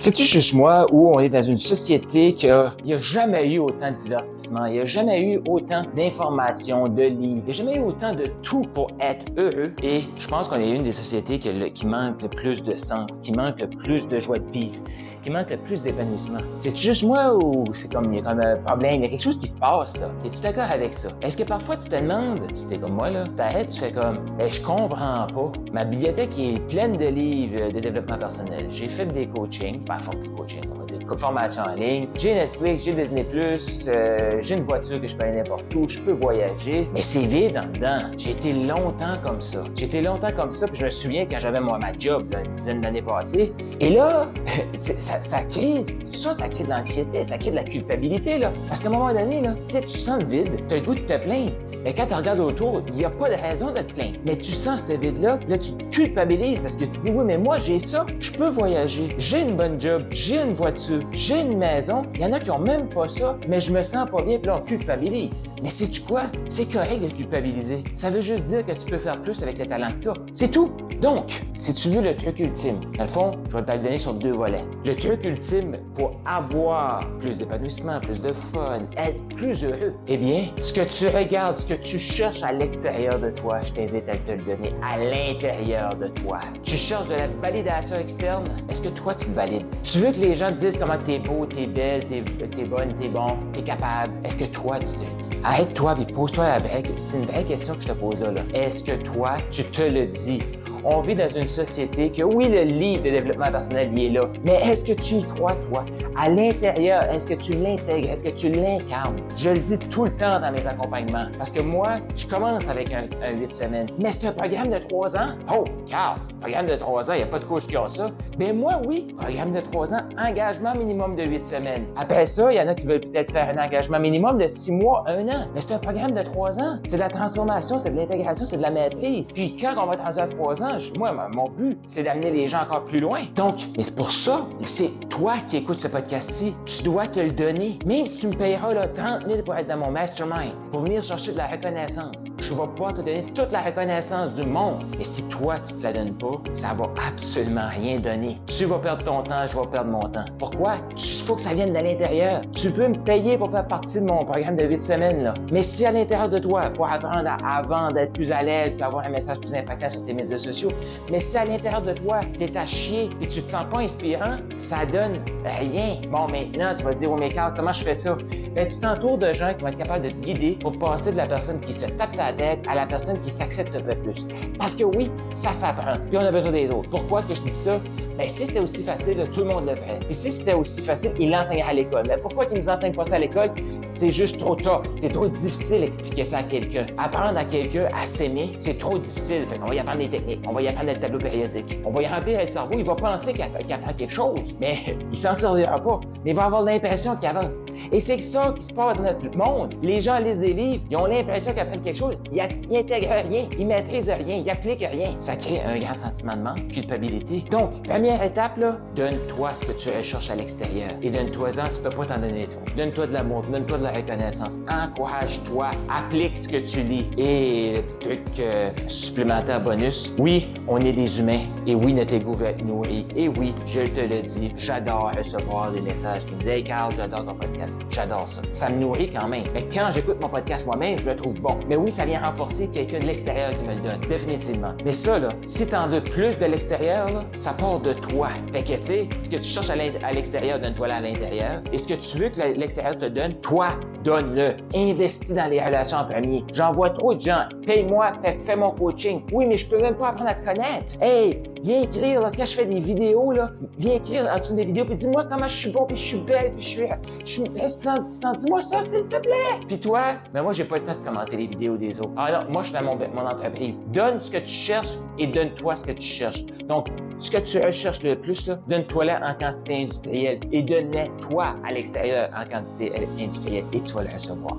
C'est-tu juste moi où on est dans une société qu'il n'y a jamais eu autant de divertissement, il n'y a jamais eu autant d'informations, de livres, il n'y a jamais eu autant de tout pour être heureux? Et je pense qu'on est une des sociétés qui, qui manque le plus de sens, qui manque le plus de joie de vivre qui manque le plus d'épanouissement. C'est juste moi ou c'est comme, il y a comme un problème, il y a quelque chose qui se passe, là. Es-tu d'accord avec ça? Est-ce que parfois tu te demandes, si t'es comme moi, là, t'arrêtes, tu fais comme, ben, je comprends pas. Ma bibliothèque est pleine de livres de développement personnel. J'ai fait des coachings, ben, enfin, des coachings, on va dire, formation en ligne. J'ai Netflix, j'ai Disney+, euh, j'ai une voiture que je peux aller n'importe où, je peux voyager. Mais c'est vide en dedans. J'ai été longtemps comme ça. J'ai été longtemps comme ça, puis je me souviens quand j'avais moi ma job, une dizaine d'années passées. Et là, ça, ça ça, ça crée de l'anxiété, ça crée de la culpabilité, là. Parce qu'à un moment donné, là, tu sais, tu sens le vide, tu as le goût de te plaindre. Mais quand tu regardes autour, il n'y a pas de raison de te plaindre. Mais tu sens ce vide-là, là, tu te culpabilises parce que tu dis, oui, mais moi, j'ai ça, je peux voyager, j'ai une bonne job, j'ai une voiture, j'ai une maison. Il y en a qui ont même pas ça, mais je me sens pas bien, puis là, on culpabilise. Mais sais-tu quoi? C'est correct de culpabiliser. Ça veut juste dire que tu peux faire plus avec le talent que tu as. C'est tout. Donc, si tu veux le truc ultime, dans le fond, je vais te le donner sur deux volets. Le truc ultime pour avoir plus d'épanouissement, plus de fun, être plus heureux, eh bien, ce que tu regardes, ce que tu cherches à l'extérieur de toi, je t'invite à te le donner à l'intérieur de toi. Tu cherches de la validation externe, est-ce que toi, tu le valides? Tu veux que les gens te disent comment t'es beau, t'es belle, t'es es bonne, t'es bon, t'es capable. Est-ce que toi, tu te le dis? Arrête-toi et pose-toi la vraie C'est une vraie question que je te pose là. Est-ce que toi, tu te le dis? On vit dans une société que oui, le livre de développement personnel il est là, mais est-ce que tu y crois, toi? À l'intérieur, est-ce que tu l'intègres? Est-ce que tu l'incarnes? Je le dis tout le temps dans mes accompagnements parce que moi, je commence avec un, un 8 semaines. Mais c'est un programme de 3 ans. Oh, Carl, programme de 3 ans, il n'y a pas de coach qui a ça. Ben moi, oui, programme de 3 ans, engagement minimum de 8 semaines. Après ça, il y en a qui veulent peut-être faire un engagement minimum de 6 mois, 1 an. Mais c'est un programme de 3 ans. C'est de la transformation, c'est de l'intégration, c'est de la maîtrise. Puis quand on va être rendu à 3 ans, moi, mon but, c'est d'amener les gens encore plus loin. Donc, mais c'est pour ça, c'est toi qui écoutes ce tu dois te le donner. Même si tu me payeras là, 30 000 pour être dans mon mastermind, pour venir chercher de la reconnaissance, je vais pouvoir te donner toute la reconnaissance du monde. Et si toi, tu te la donnes pas, ça va absolument rien donner. Tu vas perdre ton temps, je vais perdre mon temps. Pourquoi? Il faut que ça vienne de l'intérieur. Tu peux me payer pour faire partie de mon programme de 8 semaines, là. Mais si à l'intérieur de toi, pour apprendre avant d'être plus à l'aise, puis avoir un message plus impactant sur tes médias sociaux, mais si à l'intérieur de toi, tu es à chier et tu te sens pas inspirant, ça donne rien. Bon, maintenant, tu vas dire, oh, mais Carl, comment je fais ça? Ben, tu t'entoures de gens qui vont être capables de te guider pour passer de la personne qui se tape sa tête à la personne qui s'accepte un peu plus. Parce que oui, ça s'apprend. Puis on a besoin des autres. Pourquoi que je dis ça? Ben, si c'était aussi facile, tout le monde le ferait. Et si c'était aussi facile, il l'enseignerait à l'école. Mais pourquoi il nous enseigne pas ça à l'école? C'est juste trop tough. C'est trop difficile d'expliquer ça à quelqu'un. Apprendre à quelqu'un à s'aimer, c'est trop difficile. Fait qu'on va y apprendre des techniques. On va y apprendre le tableau périodique. On va y remplir le cerveau. Il va penser qu'il apprend quelque chose, mais il s'en servira pas. Mais il va avoir l'impression qu'il avance. Et c'est ça qui se passe dans notre monde. Les gens lisent des livres, ils ont l'impression qu'ils apprennent quelque chose. Ils n'intègrent rien, ils maîtrisent rien, ils appliquent rien. Ça crée un grand sentiment de manque, culpabilité. Donc, première étape, donne-toi ce que tu recherches à l'extérieur. Et donne-toi-en, tu peux pas t'en donner trop. Donne-toi de l'amour, donne-toi de la reconnaissance. Encourage-toi, applique ce que tu lis. Et le petit truc euh, supplémentaire bonus, oui, on est des humains. Et oui, notre ego veut être nourri. Et oui, je te le dis, j'adore recevoir des messages qui me disent Hey Carl, j'adore ton podcast. J'adore ça. Ça me nourrit quand même. Mais quand j'écoute mon podcast moi-même, je le trouve bon. Mais oui, ça vient renforcer quelqu'un de l'extérieur qui me le donne. Définitivement. Mais ça, là, si t'en veux plus de l'extérieur, ça part de toi. Fait que, tu sais, ce que tu cherches à l'extérieur, donne-toi à l'intérieur. Et ce que tu veux que l'extérieur te donne, toi, donne-le. Investis dans les relations en premier. J'en vois trop de gens. Paye-moi, fais, fais mon coaching. Oui, mais je peux même pas apprendre à te connaître. Hey, viens écrire, là, quand je fais des vidéos, là, viens écrire en dessous des vidéos, puis dis-moi comment je suis bon, puis je suis belle, puis je suis, je suis resplendissant. Dis-moi ça, s'il te plaît. Puis toi, ben moi, j'ai pas le temps de commenter les vidéos des autres. Alors, moi, je suis dans mon, mon entreprise. Donne ce que tu cherches et donne-toi ce que tu cherches. Donc, ce que tu recherches le plus, donne-toi-le en quantité industrielle et donne-le-toi à l'extérieur en quantité industrielle et tu vas le recevoir.